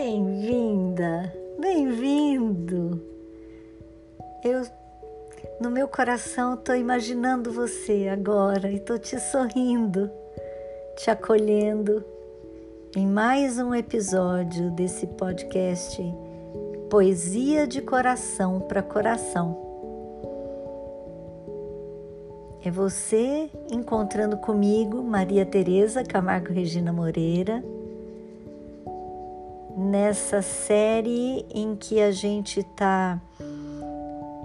Bem-vinda, bem-vindo. Eu, no meu coração, estou imaginando você agora e estou te sorrindo, te acolhendo em mais um episódio desse podcast Poesia de Coração para Coração. É você encontrando comigo, Maria Tereza Camargo Regina Moreira, nessa série em que a gente está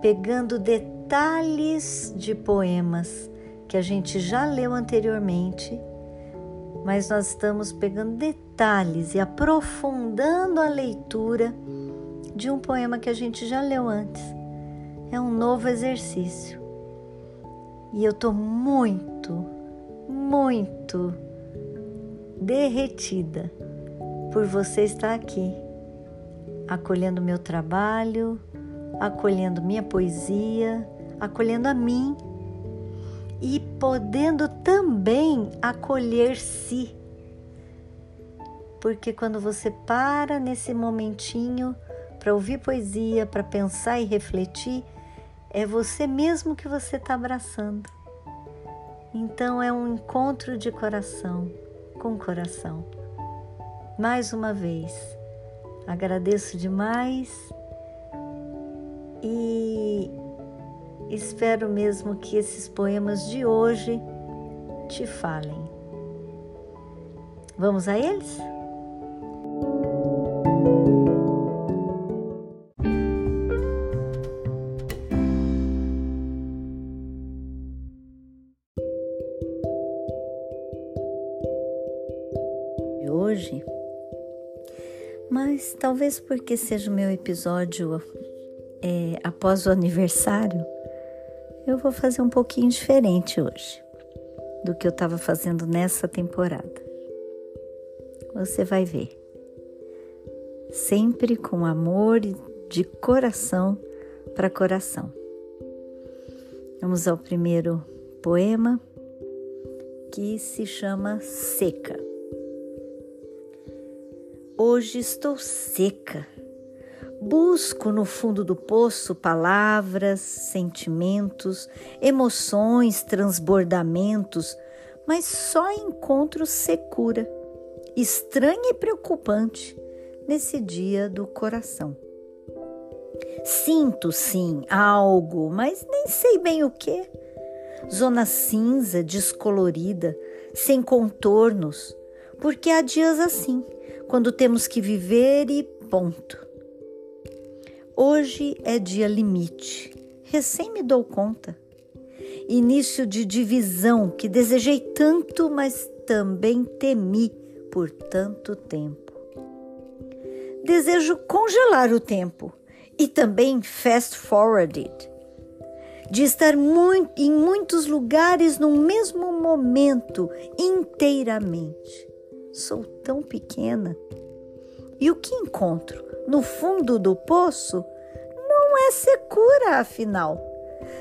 pegando detalhes de poemas que a gente já leu anteriormente, mas nós estamos pegando detalhes e aprofundando a leitura de um poema que a gente já leu antes. É um novo exercício. E eu estou muito, muito derretida por você estar aqui, acolhendo meu trabalho, acolhendo minha poesia, acolhendo a mim e podendo também acolher-se. Porque quando você para nesse momentinho para ouvir poesia, para pensar e refletir, é você mesmo que você está abraçando. Então é um encontro de coração com coração. Mais uma vez, agradeço demais e espero mesmo que esses poemas de hoje te falem. Vamos a eles? Talvez porque seja o meu episódio é, após o aniversário, eu vou fazer um pouquinho diferente hoje do que eu estava fazendo nessa temporada. Você vai ver. Sempre com amor de coração para coração. Vamos ao primeiro poema que se chama Seca. Hoje estou seca. Busco no fundo do poço palavras, sentimentos, emoções, transbordamentos, mas só encontro secura, estranha e preocupante nesse dia do coração. Sinto sim algo, mas nem sei bem o que. Zona cinza, descolorida, sem contornos, porque há dias assim quando temos que viver e ponto. Hoje é dia limite, recém me dou conta. Início de divisão que desejei tanto, mas também temi por tanto tempo. Desejo congelar o tempo e também fast forwarded, de estar muito, em muitos lugares no mesmo momento, inteiramente sou tão pequena. E o que encontro no fundo do poço não é secura, afinal.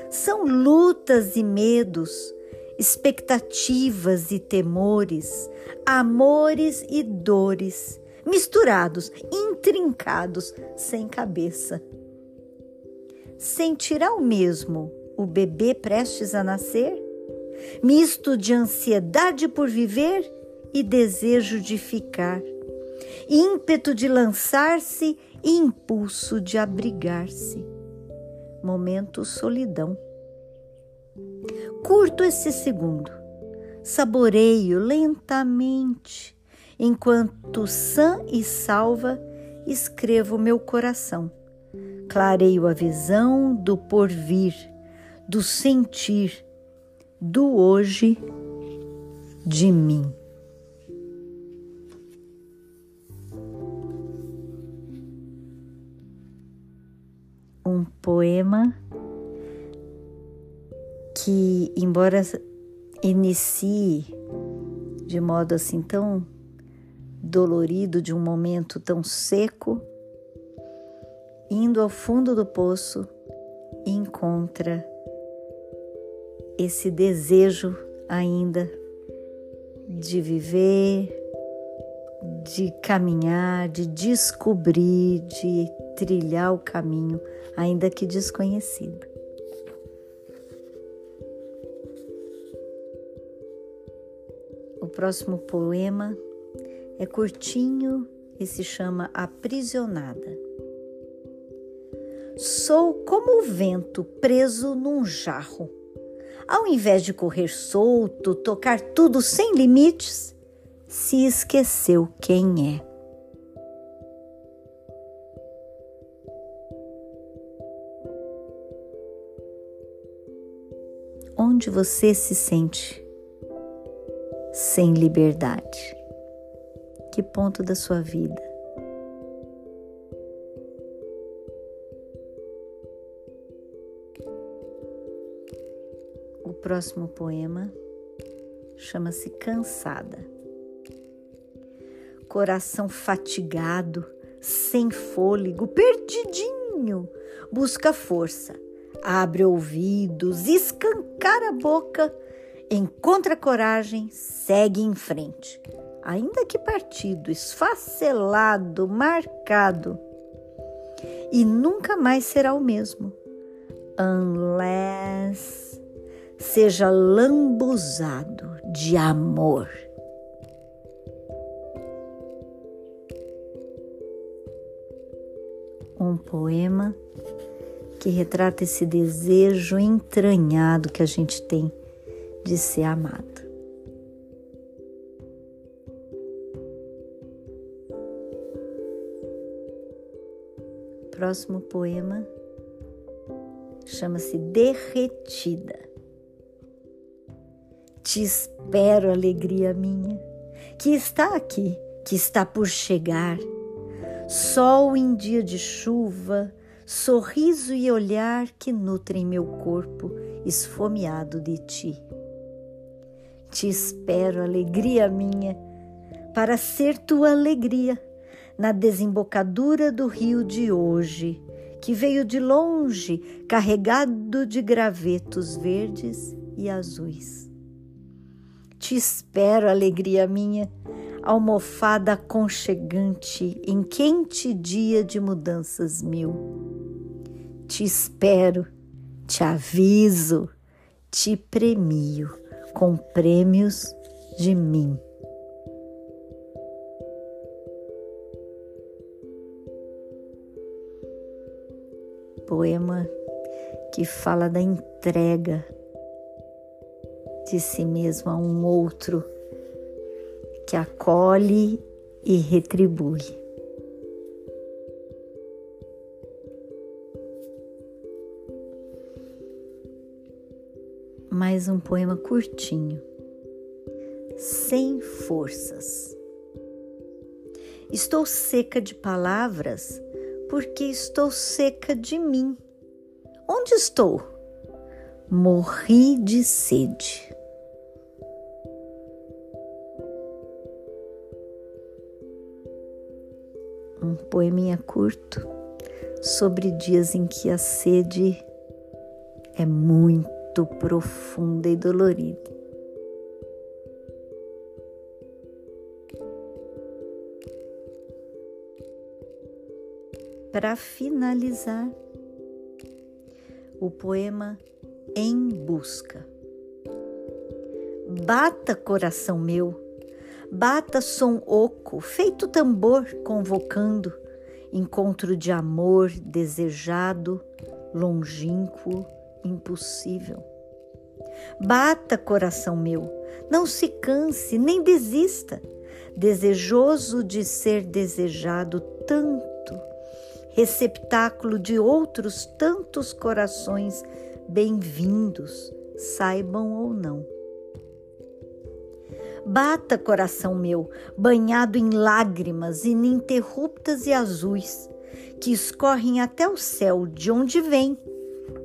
São lutas e medos, expectativas e temores, amores e dores, misturados, intrincados, sem cabeça. Sentirá o mesmo o bebê prestes a nascer? Misto de ansiedade por viver e desejo de ficar, ímpeto de lançar-se e impulso de abrigar-se. Momento solidão. Curto esse segundo, saboreio lentamente, enquanto sã e salva escrevo meu coração. Clareio a visão do porvir, do sentir, do hoje de mim. Poema que, embora inicie de modo assim tão dolorido, de um momento tão seco, indo ao fundo do poço, encontra esse desejo ainda de viver, de caminhar, de descobrir, de trilhar o caminho, ainda que desconhecido. O próximo poema é curtinho e se chama Aprisionada. Sou como o vento preso num jarro. Ao invés de correr solto, tocar tudo sem limites, se esqueceu quem é. Onde você se sente sem liberdade? Que ponto da sua vida? O próximo poema chama-se Cansada coração fatigado, sem fôlego, perdidinho, busca força, abre ouvidos, escancara a boca, encontra coragem, segue em frente, ainda que partido, esfacelado, marcado, e nunca mais será o mesmo, unless seja lambuzado de amor. um poema que retrata esse desejo entranhado que a gente tem de ser amado. Próximo poema chama-se Derretida. Te espero, alegria minha, que está aqui, que está por chegar sol em dia de chuva, sorriso e olhar que nutrem meu corpo esfomeado de ti. Te espero, alegria minha, para ser tua alegria na desembocadura do rio de hoje, que veio de longe, carregado de gravetos verdes e azuis. Te espero, alegria minha, almofada aconchegante em quente dia de mudanças mil. Te espero, te aviso, te premio com prêmios de mim. Poema que fala da entrega de si mesmo a um outro que acolhe e retribui. Mais um poema curtinho, sem forças. Estou seca de palavras porque estou seca de mim. Onde estou? Morri de sede. Um poeminha curto sobre dias em que a sede é muito profunda e dolorida. Para finalizar, o poema Em Busca. Bata, coração meu, Bata som oco, feito tambor convocando, encontro de amor desejado, longínquo, impossível. Bata, coração meu, não se canse, nem desista, desejoso de ser desejado tanto, receptáculo de outros tantos corações bem-vindos, saibam ou não. Bata, coração meu, banhado em lágrimas ininterruptas e azuis, que escorrem até o céu de onde vem,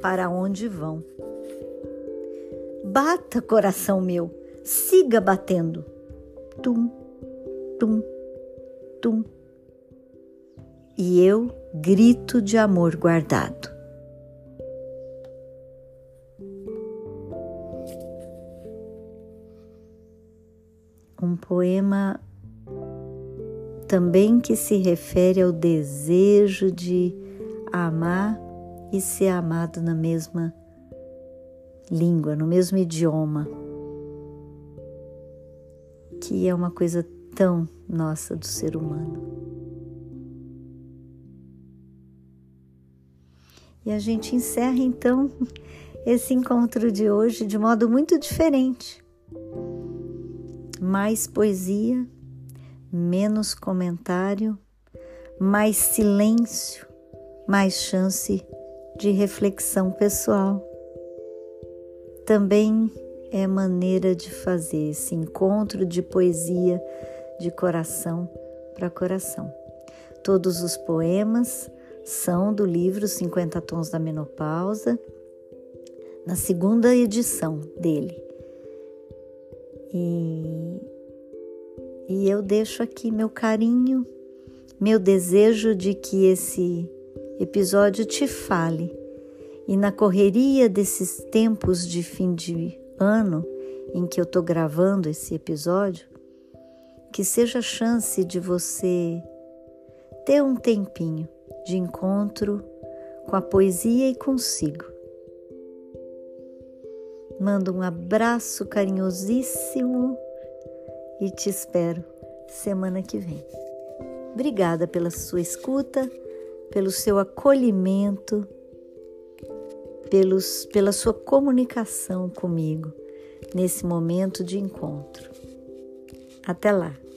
para onde vão. Bata, coração meu, siga batendo. Tum, tum, tum. E eu grito de amor guardado. Poema também que se refere ao desejo de amar e ser amado na mesma língua, no mesmo idioma, que é uma coisa tão nossa do ser humano. E a gente encerra então esse encontro de hoje de modo muito diferente. Mais poesia, menos comentário, mais silêncio, mais chance de reflexão pessoal. Também é maneira de fazer esse encontro de poesia de coração para coração. Todos os poemas são do livro 50 Tons da Menopausa, na segunda edição dele. E, e eu deixo aqui meu carinho, meu desejo de que esse episódio te fale. E na correria desses tempos de fim de ano em que eu estou gravando esse episódio, que seja a chance de você ter um tempinho de encontro com a poesia e consigo. Mando um abraço carinhosíssimo e te espero semana que vem. Obrigada pela sua escuta, pelo seu acolhimento, pelos, pela sua comunicação comigo nesse momento de encontro. Até lá!